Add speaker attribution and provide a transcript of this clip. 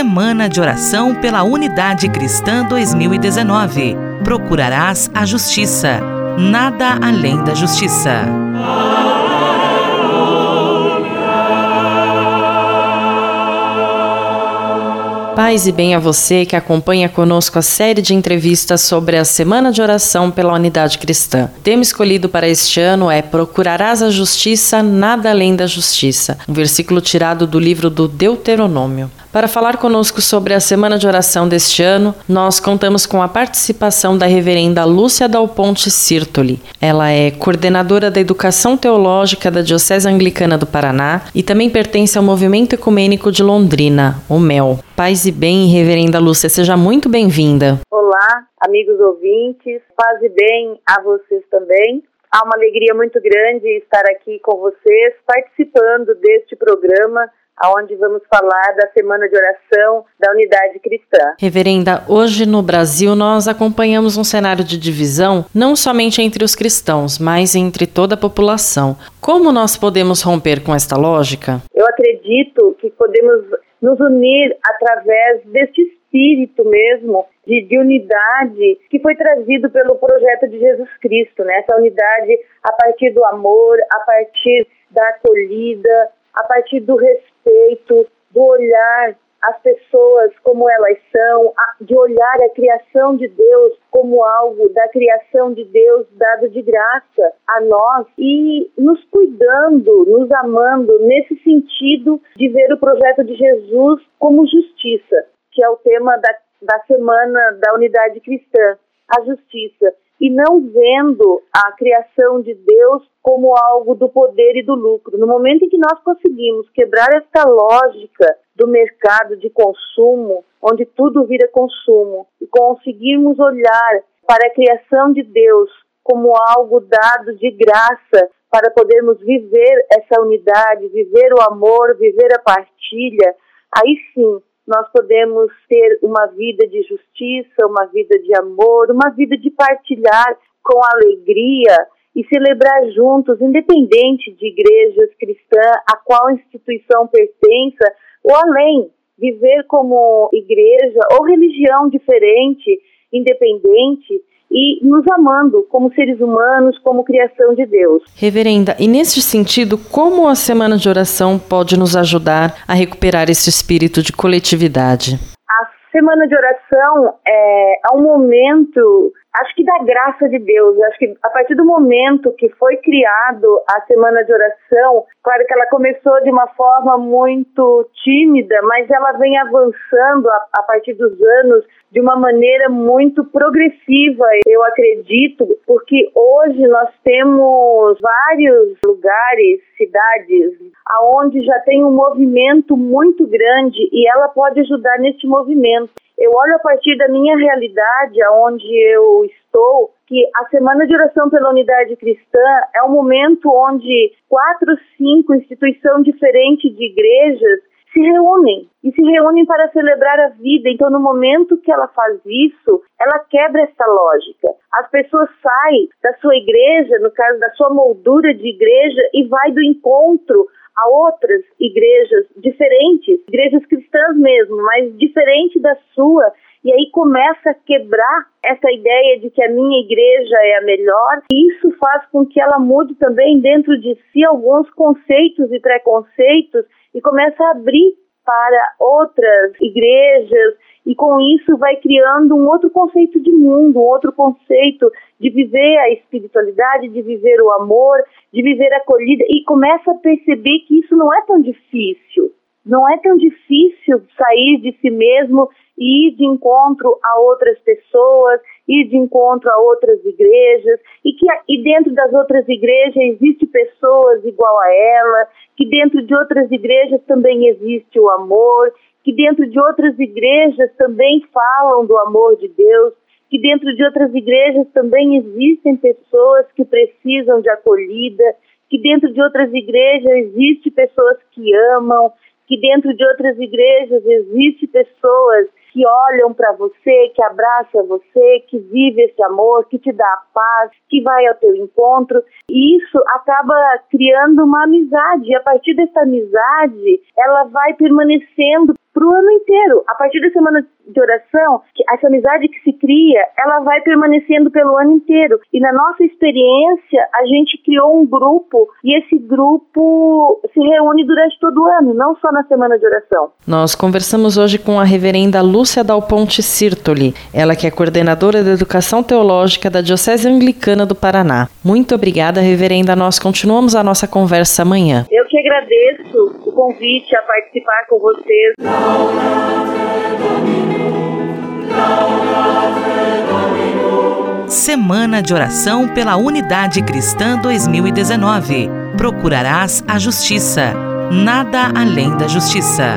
Speaker 1: Semana de Oração pela Unidade Cristã 2019. Procurarás a justiça, nada além da justiça.
Speaker 2: Paz e bem a você que acompanha conosco a série de entrevistas sobre a Semana de Oração pela Unidade Cristã. O tema escolhido para este ano é Procurarás a Justiça, nada além da Justiça, um versículo tirado do livro do Deuteronômio. Para falar conosco sobre a Semana de Oração deste ano, nós contamos com a participação da reverenda Lúcia Dal Ponte Sirtoli. Ela é coordenadora da Educação Teológica da Diocese Anglicana do Paraná e também pertence ao Movimento Ecumênico de Londrina, o MEL. Paz e bem, reverenda Lúcia, seja muito bem-vinda.
Speaker 3: Olá, amigos ouvintes, paz e bem a vocês também. Há uma alegria muito grande estar aqui com vocês, participando deste programa onde vamos falar da Semana de Oração da Unidade Cristã.
Speaker 2: Reverenda, hoje no Brasil nós acompanhamos um cenário de divisão não somente entre os cristãos, mas entre toda a população. Como nós podemos romper com esta lógica?
Speaker 3: Eu acredito que podemos nos unir através deste espírito mesmo de, de, unidade que foi trazido pelo projeto de Jesus Cristo, né? Essa unidade a partir do amor, a partir da acolhida, a partir do respeito, do olhar as pessoas como elas são, de olhar a criação de Deus como algo da criação de Deus dado de graça a nós e nos cuidando, nos amando nesse sentido de ver o projeto de Jesus como justiça, que é o tema da, da semana da unidade cristã, a justiça e não vendo a criação de Deus como algo do poder e do lucro. No momento em que nós conseguimos quebrar esta lógica do mercado de consumo, onde tudo vira consumo, e conseguirmos olhar para a criação de Deus como algo dado de graça para podermos viver essa unidade, viver o amor, viver a partilha, aí sim nós podemos ter uma vida de justiça, uma vida de amor, uma vida de partilhar com alegria e celebrar juntos, independente de igrejas cristãs, a qual instituição pertença, ou além, viver como igreja ou religião diferente, independente, e nos amando como seres humanos, como criação de Deus.
Speaker 2: Reverenda, e nesse sentido, como a semana de oração pode nos ajudar a recuperar esse espírito de coletividade?
Speaker 3: Semana de oração é, é um momento acho que da graça de Deus. acho que a partir do momento que foi criado a semana de oração, claro que ela começou de uma forma muito tímida, mas ela vem avançando a, a partir dos anos de uma maneira muito progressiva, eu acredito, porque hoje nós temos vários lugares, cidades, aonde já tem um movimento muito grande e ela pode ajudar neste movimento. Eu olho a partir da minha realidade, aonde eu estou, que a Semana de Oração pela Unidade Cristã é um momento onde quatro, cinco instituições diferentes de igrejas se reúnem e se reúnem para celebrar a vida. Então, no momento que ela faz isso, ela quebra essa lógica. As pessoas saem da sua igreja, no caso da sua moldura de igreja, e vai do encontro a outras igrejas diferentes, igrejas cristãs mesmo, mas diferente da sua, e aí começa a quebrar essa ideia de que a minha igreja é a melhor, e isso faz com que ela mude também dentro de si alguns conceitos e preconceitos e começa a abrir para outras igrejas e com isso vai criando um outro conceito de mundo, um outro conceito de viver a espiritualidade, de viver o amor, de viver a acolhida e começa a perceber que isso não é tão difícil. Não é tão difícil sair de si mesmo e ir de encontro a outras pessoas, ir de encontro a outras igrejas, e que e dentro das outras igrejas existe pessoas igual a ela, que dentro de outras igrejas também existe o amor, que dentro de outras igrejas também falam do amor de Deus, que dentro de outras igrejas também existem pessoas que precisam de acolhida, que dentro de outras igrejas existem pessoas que amam, que dentro de outras igrejas existem pessoas que olham para você, que abraça você, que vive esse amor, que te dá paz, que vai ao teu encontro. E isso acaba criando uma amizade. E a partir dessa amizade, ela vai permanecendo para o ano inteiro. A partir da semana de oração, essa amizade que se cria, ela vai permanecendo pelo ano inteiro. E na nossa experiência, a gente criou um grupo e esse grupo se reúne durante todo o ano, não só na semana de oração.
Speaker 2: Nós conversamos hoje com a reverenda Lúcia Dal Ponte Sirtoli, ela que é coordenadora da Educação Teológica da Diocese Anglicana do Paraná. Muito obrigada, reverenda. Nós continuamos a nossa conversa amanhã.
Speaker 3: Eu que agradeço o convite a participar com vocês.
Speaker 1: Semana de Oração pela Unidade Cristã 2019. Procurarás a justiça. Nada além da justiça.